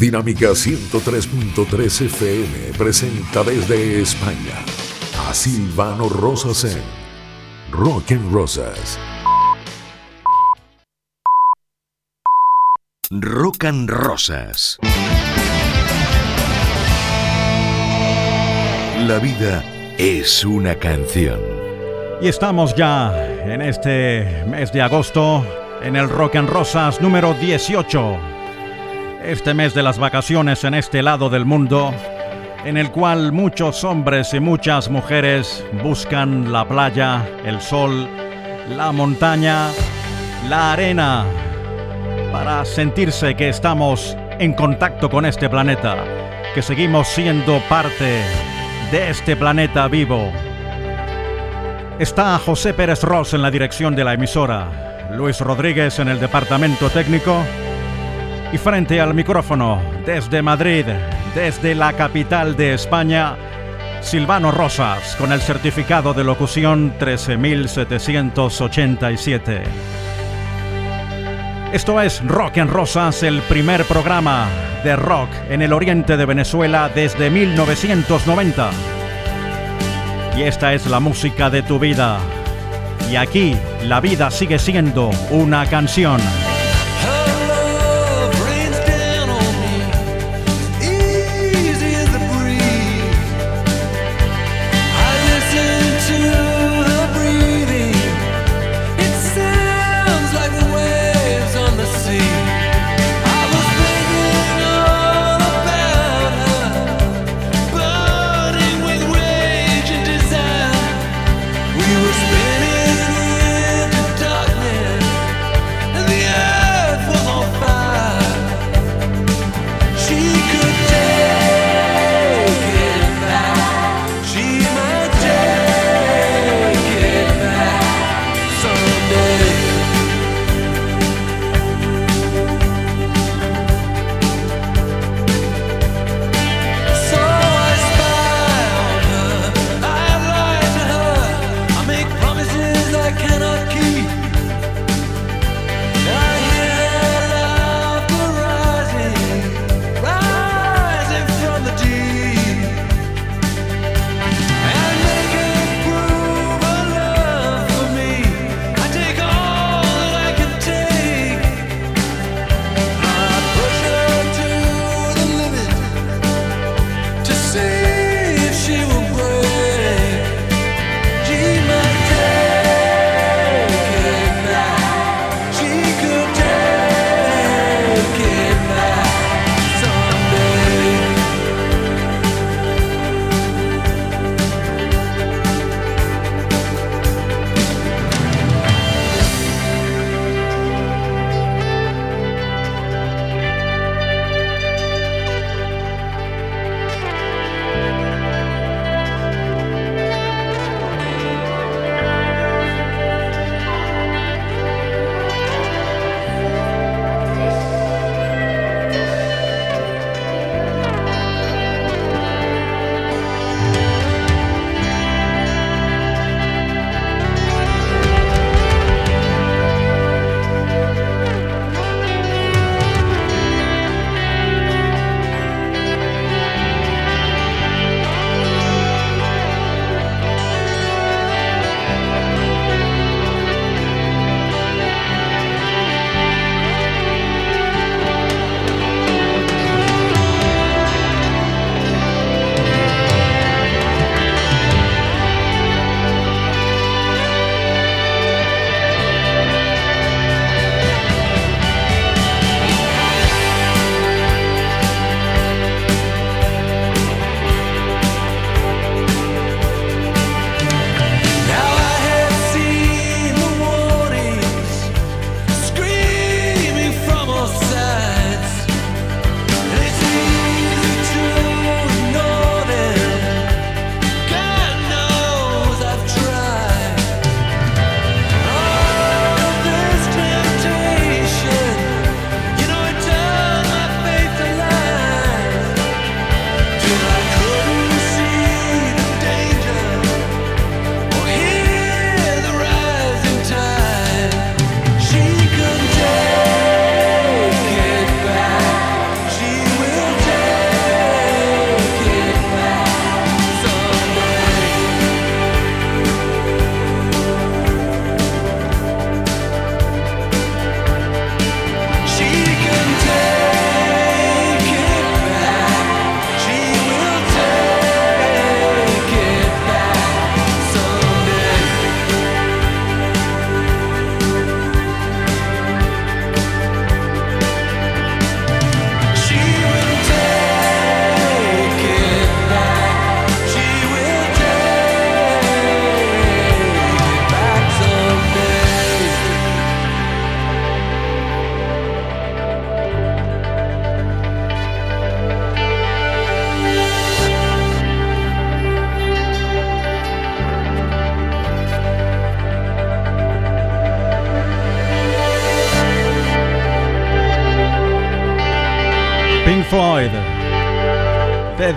Dinámica 103.3 FM presenta desde España a Silvano Rosas en Rock and Rosas. Rock and Rosas. La vida es una canción. Y estamos ya en este mes de agosto en el Rock and Rosas número 18. Este mes de las vacaciones en este lado del mundo, en el cual muchos hombres y muchas mujeres buscan la playa, el sol, la montaña, la arena, para sentirse que estamos en contacto con este planeta, que seguimos siendo parte de este planeta vivo. Está José Pérez Ross en la dirección de la emisora, Luis Rodríguez en el departamento técnico y frente al micrófono, desde Madrid, desde la capital de España, Silvano Rosas con el certificado de locución 13787. Esto es Rock en Rosas, el primer programa de rock en el oriente de Venezuela desde 1990. Y esta es la música de tu vida. Y aquí la vida sigue siendo una canción.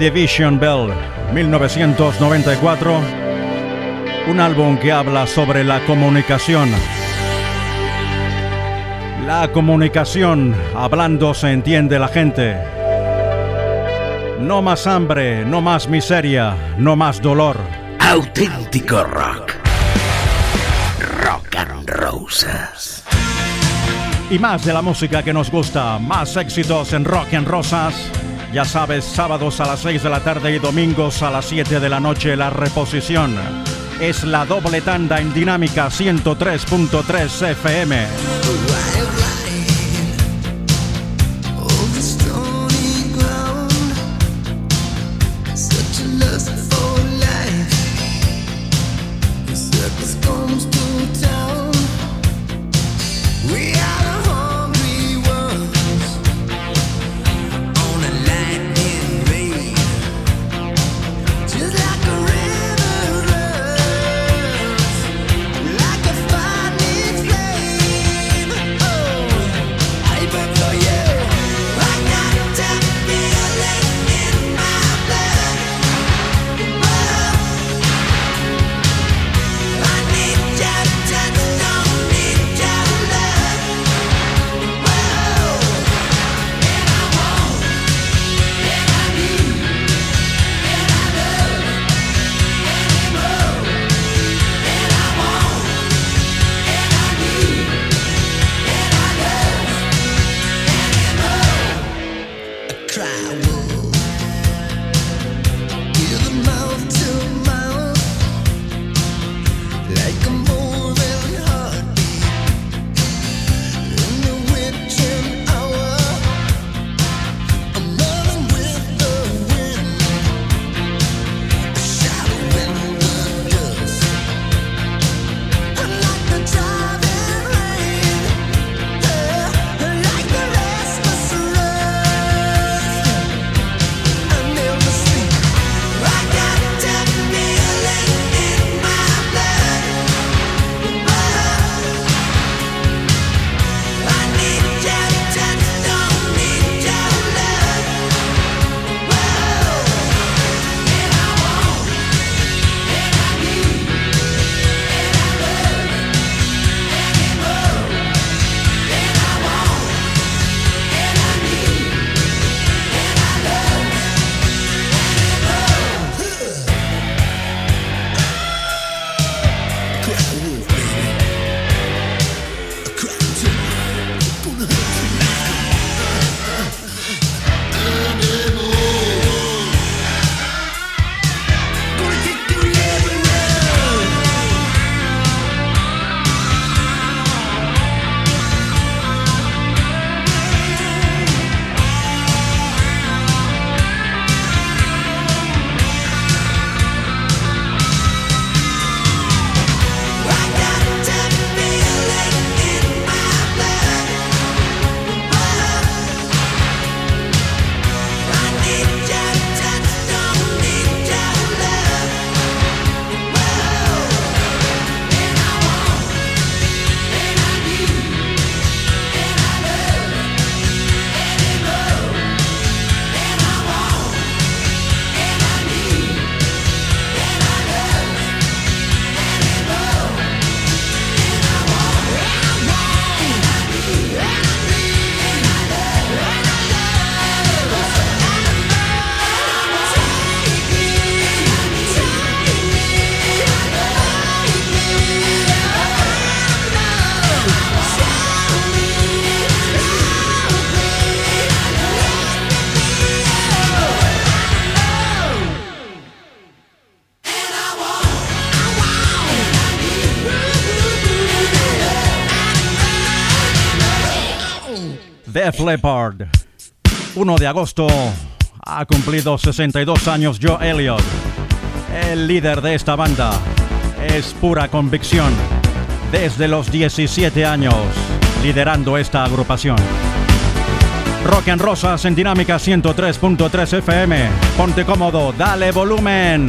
Division Bell, 1994. Un álbum que habla sobre la comunicación. La comunicación, hablando se entiende la gente. No más hambre, no más miseria, no más dolor. Auténtico rock. Rock and Roses. Y más de la música que nos gusta, más éxitos en Rock and Rosas. Ya sabes, sábados a las 6 de la tarde y domingos a las 7 de la noche la reposición. Es la doble tanda en dinámica 103.3 FM. Leppard. 1 de agosto ha cumplido 62 años Joe Elliott. El líder de esta banda es pura convicción. Desde los 17 años, liderando esta agrupación. Rock en Rosas en Dinámica 103.3 FM. Ponte cómodo, dale volumen.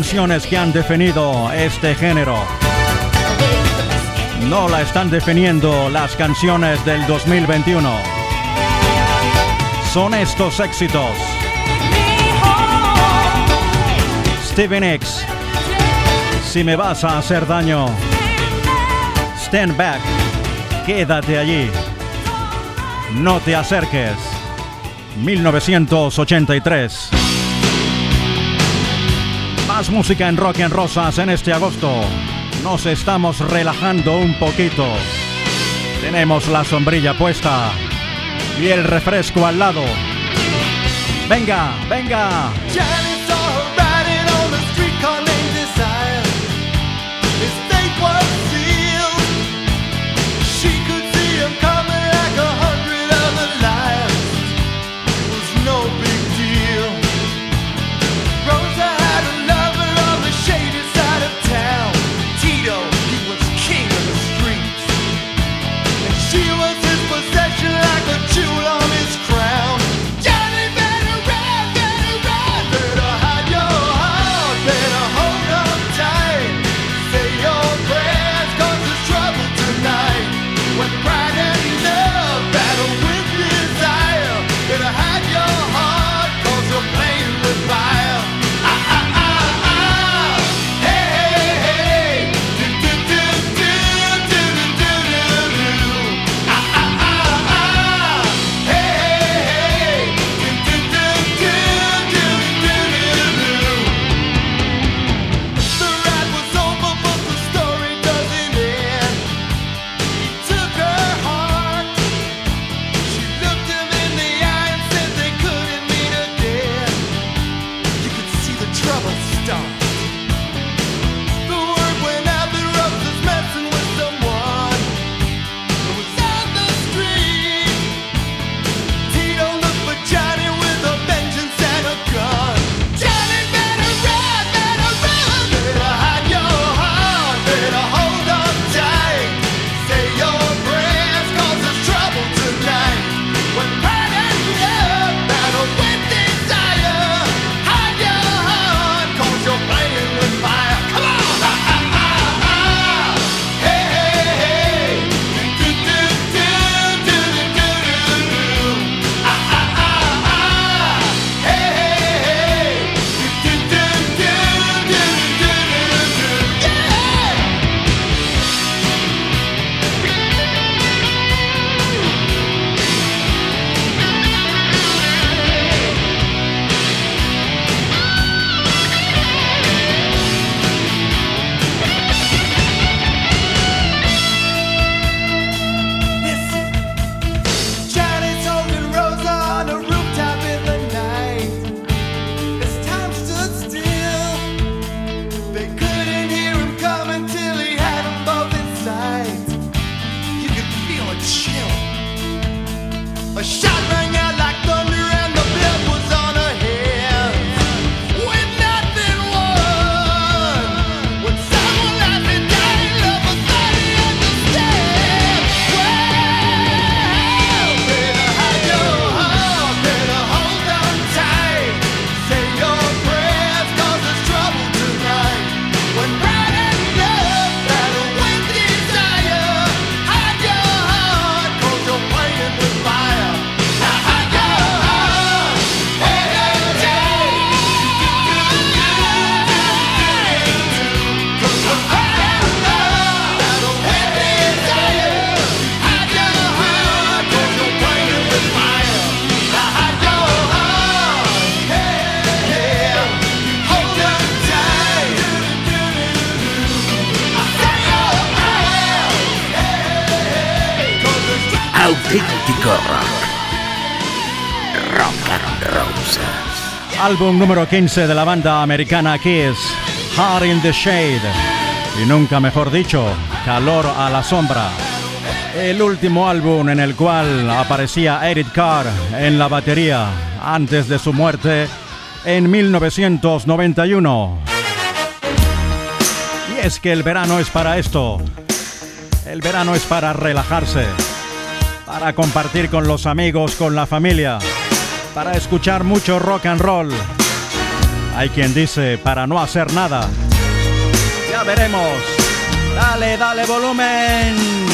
Canciones que han definido este género. No la están definiendo las canciones del 2021. Son estos éxitos. Steven X. Si me vas a hacer daño. Stand back. Quédate allí. No te acerques. 1983. Música en Rock en Rosas en este agosto. Nos estamos relajando un poquito. Tenemos la sombrilla puesta y el refresco al lado. Venga, venga. Álbum número 15 de la banda americana Kiss, Heart in the Shade. Y nunca mejor dicho, Calor a la Sombra. El último álbum en el cual aparecía Eric Carr en la batería antes de su muerte en 1991. Y es que el verano es para esto. El verano es para relajarse, para compartir con los amigos, con la familia para escuchar mucho rock and roll. Hay quien dice para no hacer nada. Ya veremos. Dale, dale volumen.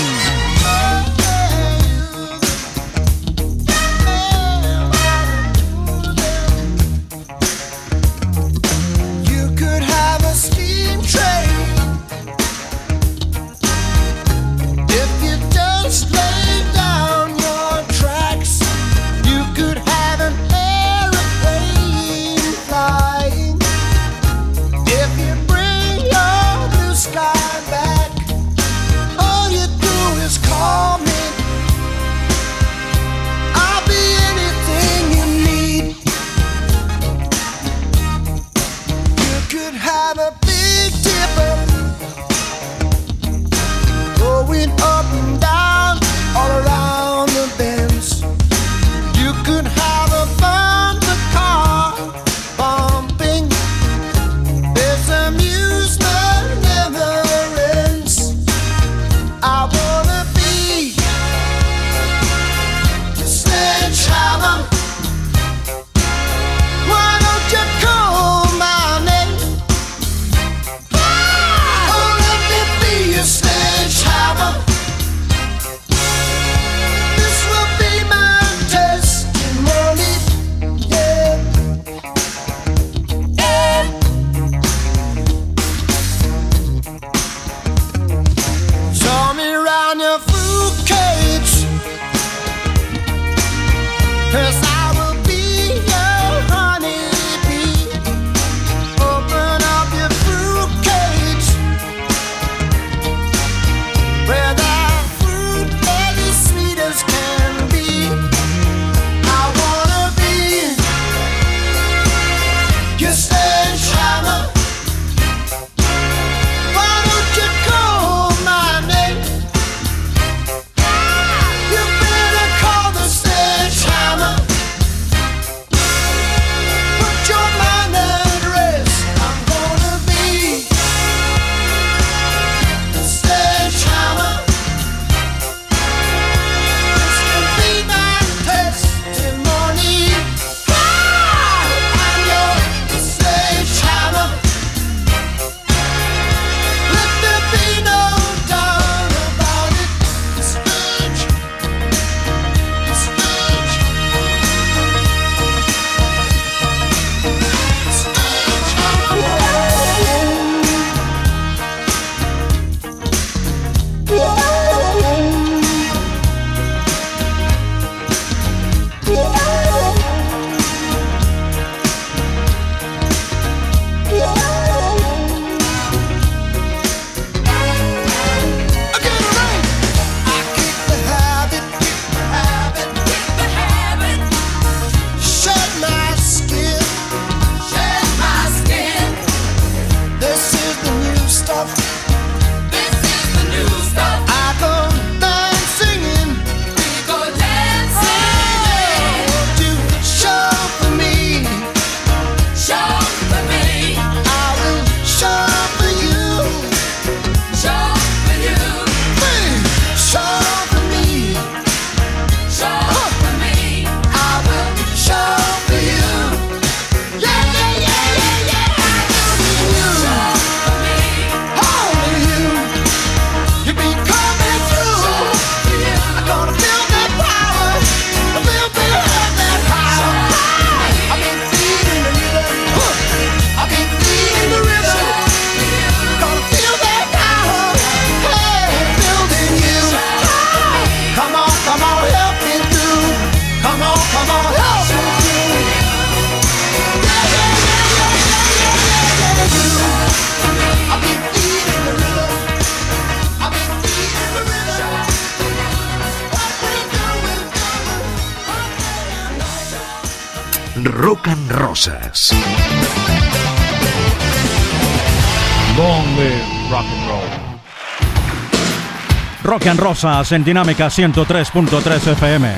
And Rosas en Dinámica 103.3 FM.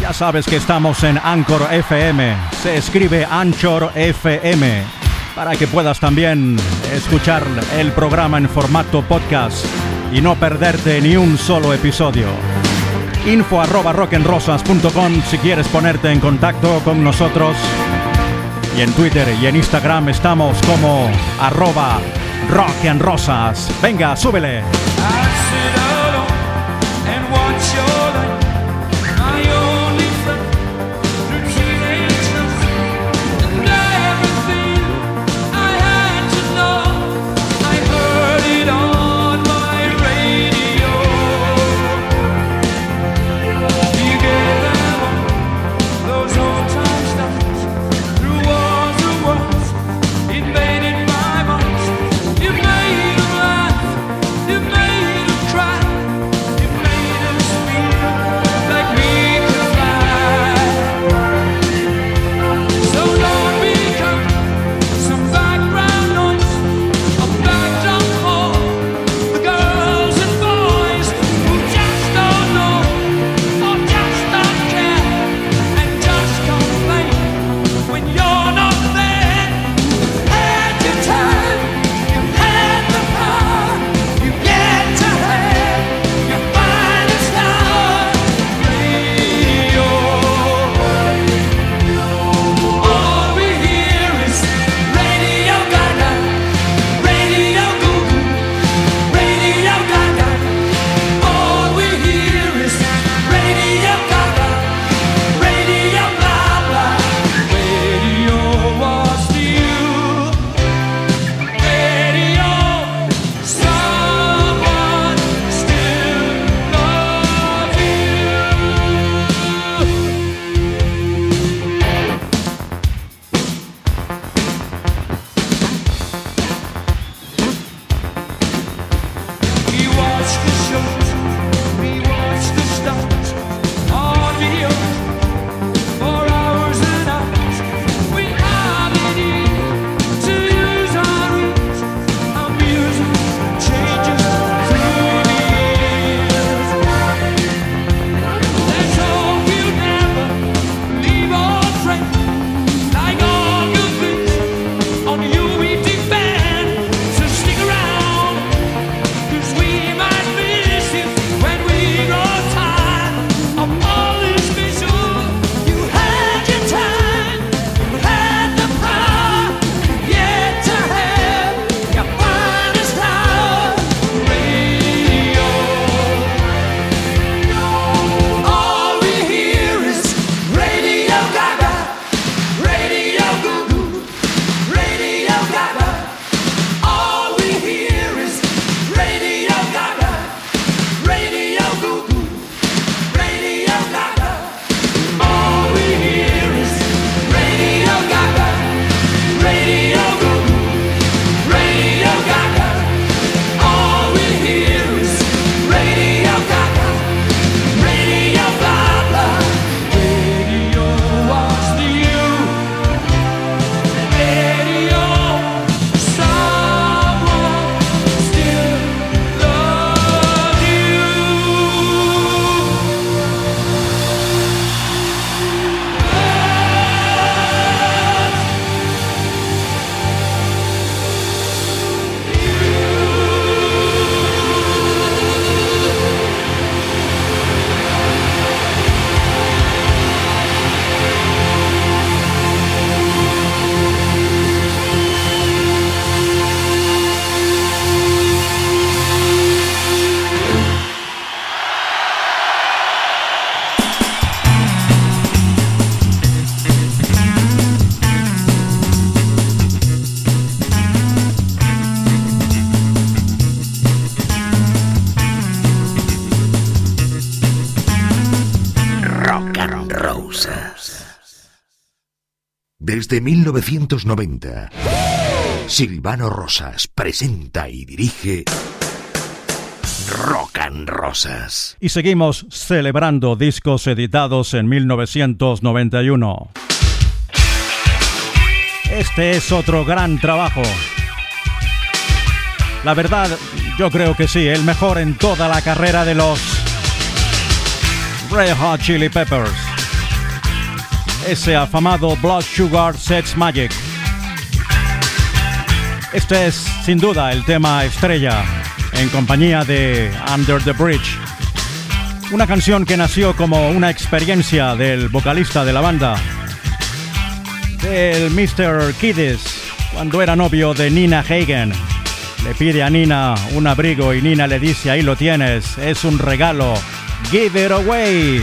Ya sabes que estamos en Anchor FM. Se escribe Anchor FM. Para que puedas también escuchar el programa en formato podcast y no perderte ni un solo episodio. Info arroba rockandrosas.com si quieres ponerte en contacto con nosotros Y en Twitter y en Instagram estamos como arroba rock and rosas. Venga, súbele. Desde 1990, Silvano Rosas presenta y dirige Rock and Rosas. Y seguimos celebrando discos editados en 1991. Este es otro gran trabajo. La verdad, yo creo que sí, el mejor en toda la carrera de los Red Hot Chili Peppers ese afamado Blood Sugar Sex Magic. Este es sin duda el tema estrella en compañía de Under the Bridge. Una canción que nació como una experiencia del vocalista de la banda, del Mr. Kiddes cuando era novio de Nina Hagen. Le pide a Nina un abrigo y Nina le dice, ahí lo tienes, es un regalo, give it away.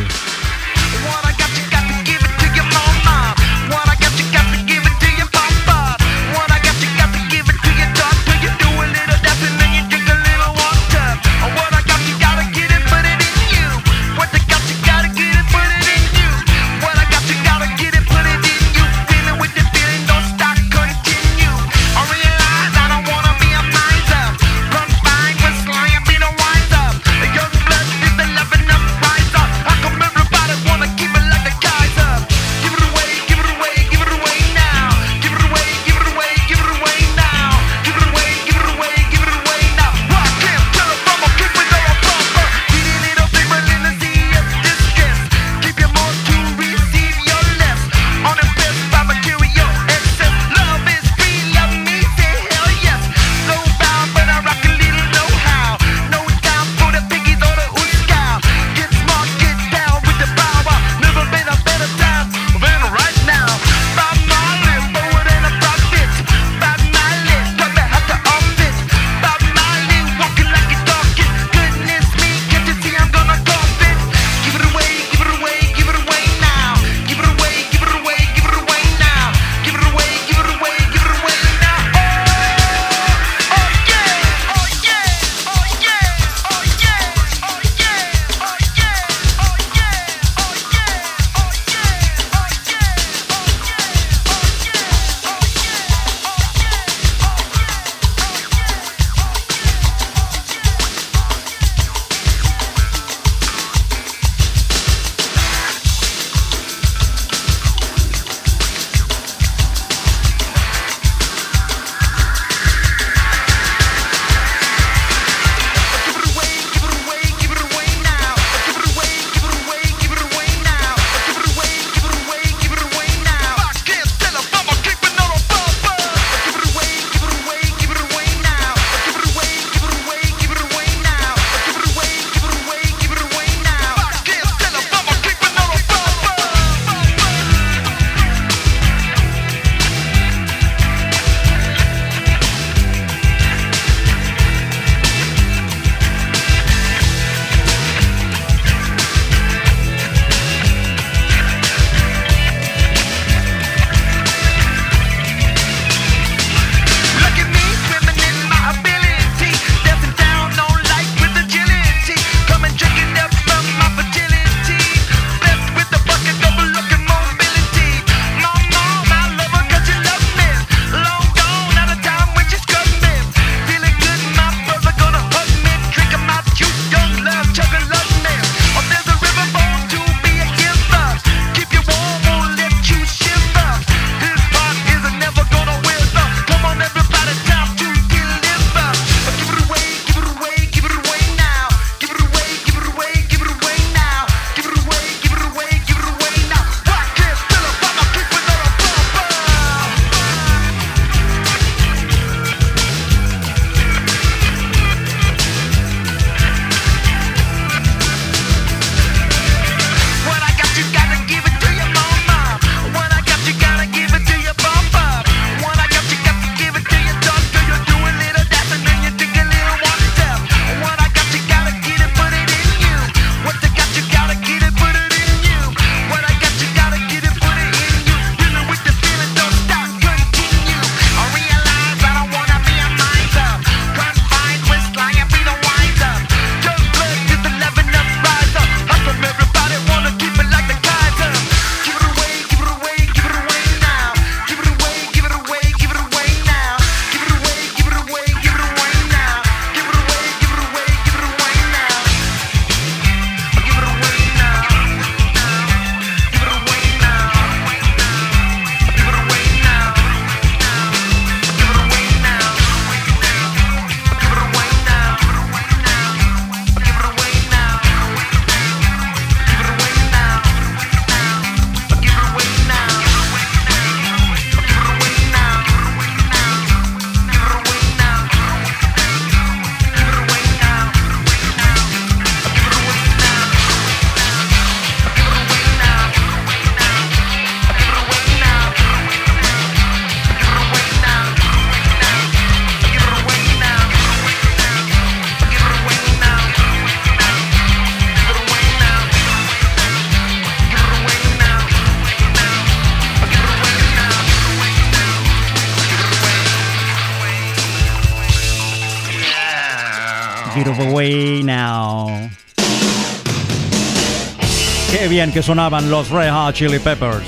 Que sonaban los Red Hot Chili Peppers.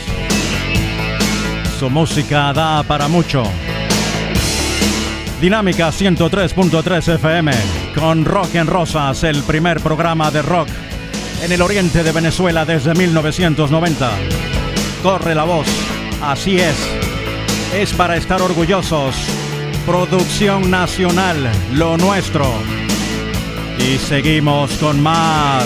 Su música da para mucho. Dinámica 103.3 FM con Rock en Rosas, el primer programa de rock en el oriente de Venezuela desde 1990. Corre la voz, así es. Es para estar orgullosos. Producción nacional, lo nuestro. Y seguimos con más.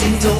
尽走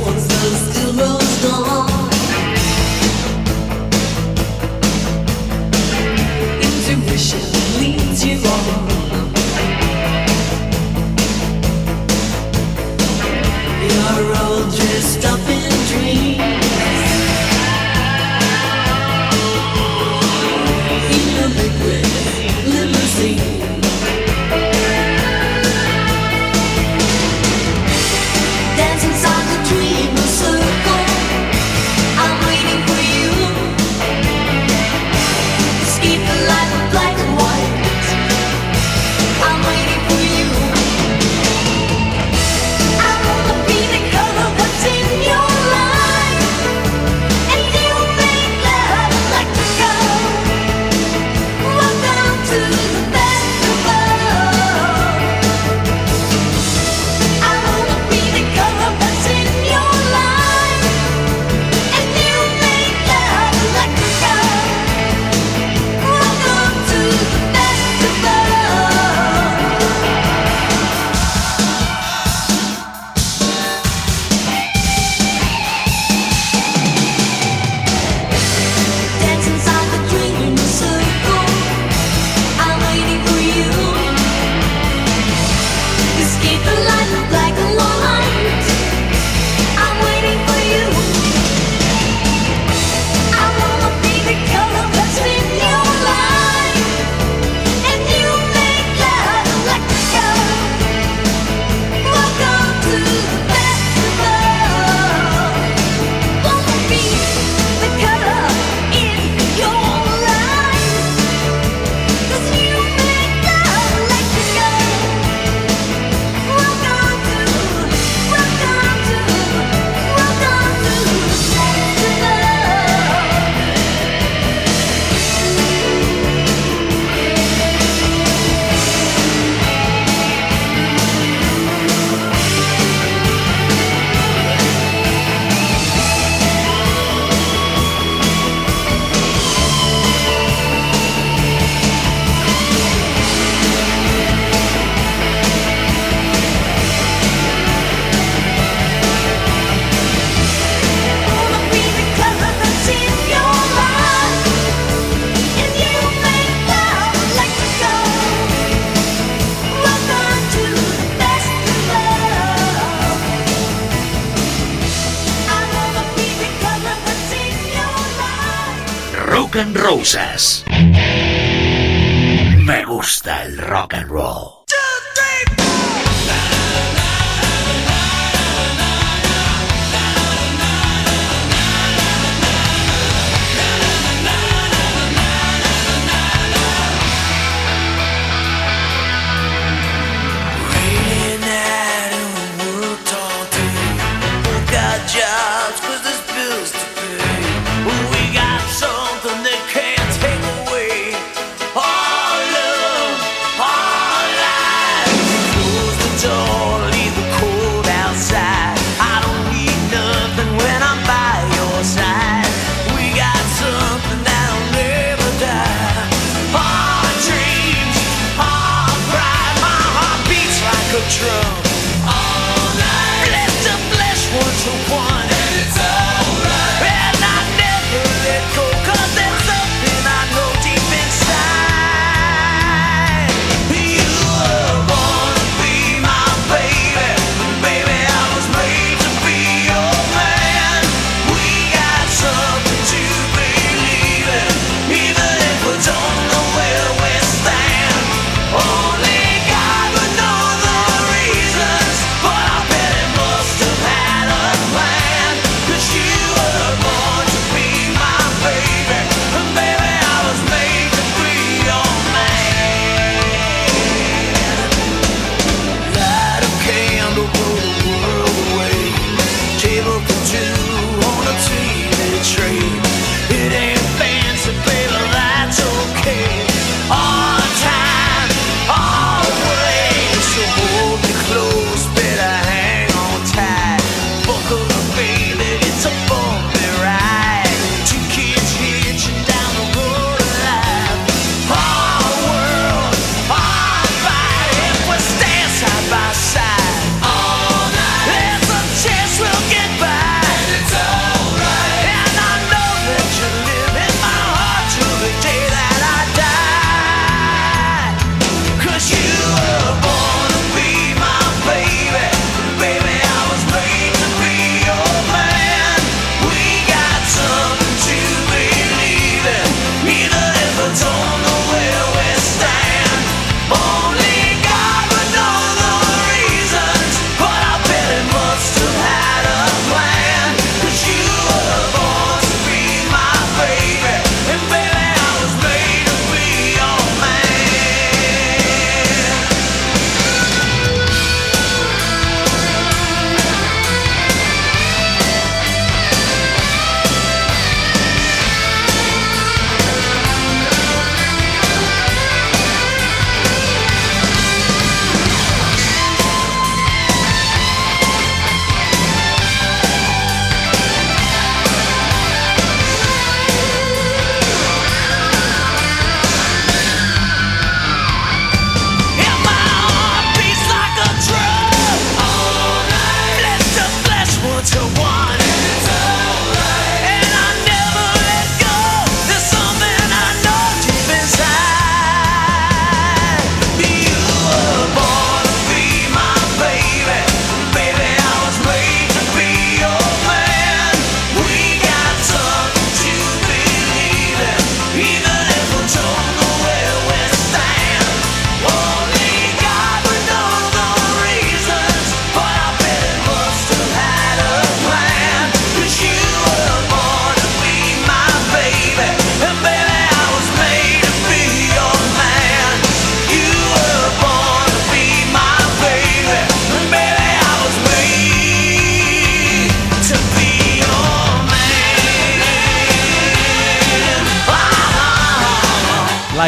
Me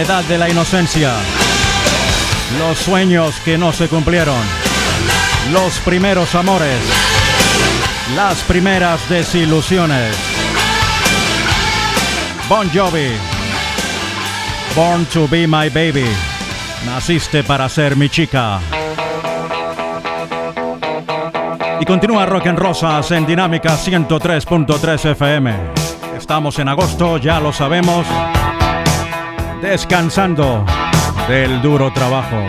edad de la inocencia, los sueños que no se cumplieron, los primeros amores, las primeras desilusiones. Bon Jovi, Born to be my baby, naciste para ser mi chica. Y continúa Rock en Rosas en Dinámica 103.3 FM. Estamos en agosto, ya lo sabemos descansando del duro trabajo,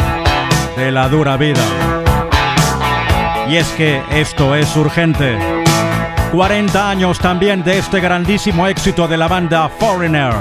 de la dura vida. Y es que esto es urgente. 40 años también de este grandísimo éxito de la banda Foreigner.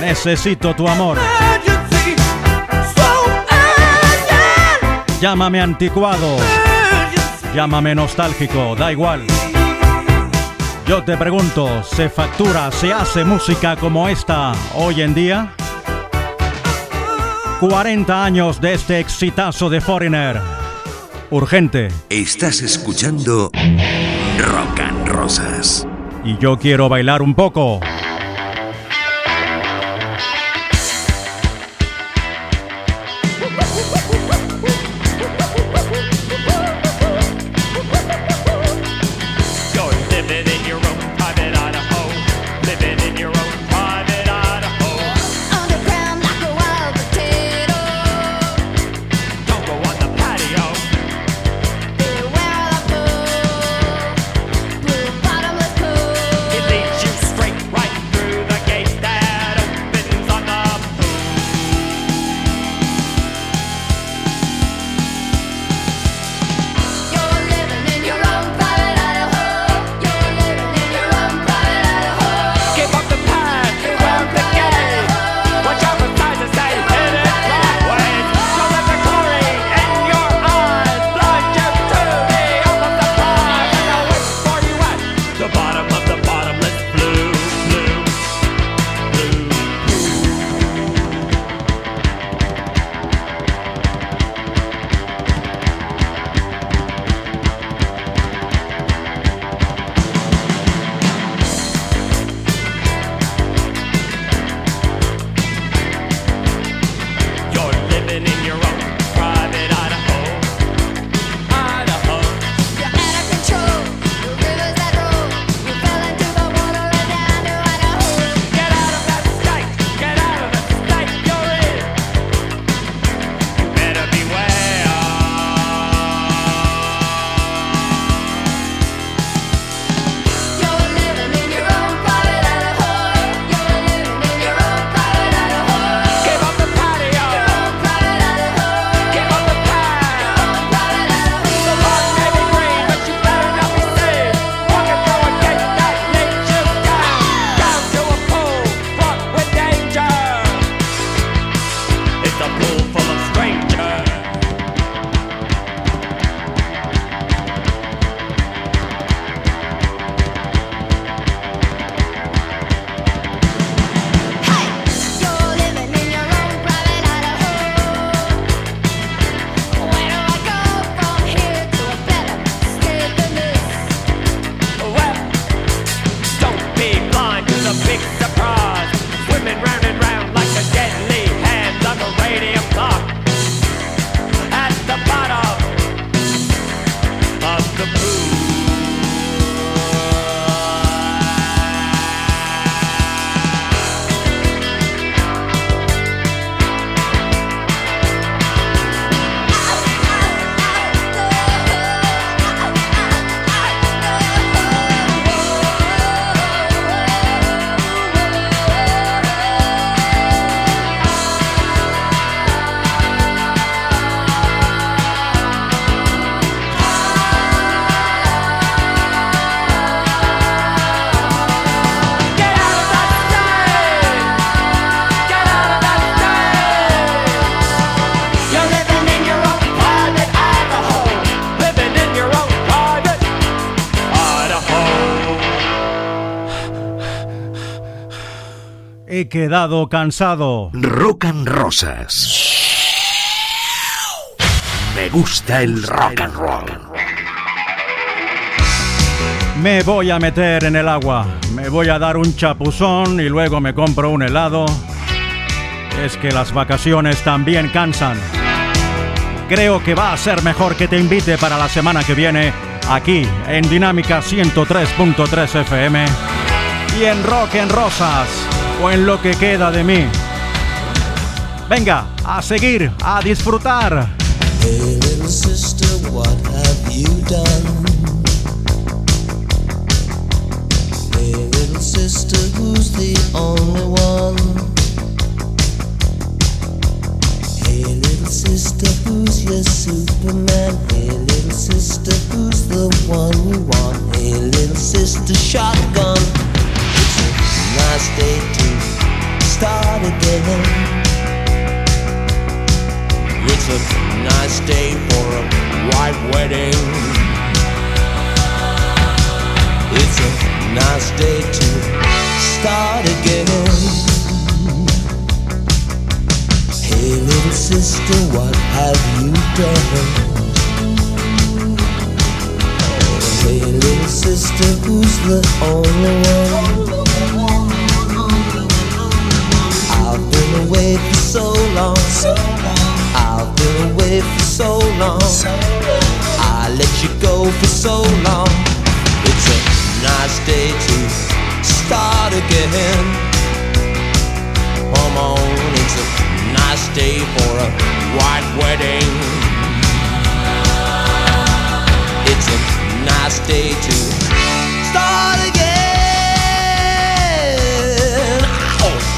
Necesito tu amor. Llámame anticuado. Llámame nostálgico, da igual. Yo te pregunto, ¿se factura, se hace música como esta hoy en día? 40 años de este exitazo de Foreigner. Urgente. Estás escuchando Rock and Rosas. Y yo quiero bailar un poco. Quedado cansado. Rock and Rosas. Me gusta el rock and roll. Me voy a meter en el agua, me voy a dar un chapuzón y luego me compro un helado. Es que las vacaciones también cansan. Creo que va a ser mejor que te invite para la semana que viene aquí en Dinámica 103.3 FM y en Rock en Rosas o en lo que queda de mí. Venga, a seguir, a disfrutar. Hey little sister, what have you done? Hey little sister, who's the only one? Hey little sister, who's your Superman? Hey little sister, who's the one we want? Hey little sister, shotgun. Nice day to start again. It's a nice day for a white wedding. It's a nice day to start again. Hey, little sister, what have you done? Hey, little sister, who's the only one? I've been away for so long. I've been away for so long. I let you go for so long. It's a nice day to start again. Come on, it's a nice day for a white wedding. It's a nice day to start again. Ow.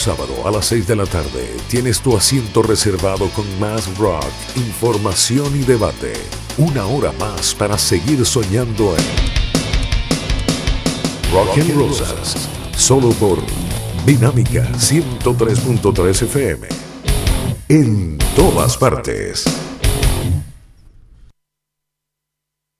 Sábado a las 6 de la tarde tienes tu asiento reservado con más rock, información y debate. Una hora más para seguir soñando en Rock and Rosas, solo por Dinámica 103.3 FM. En todas partes.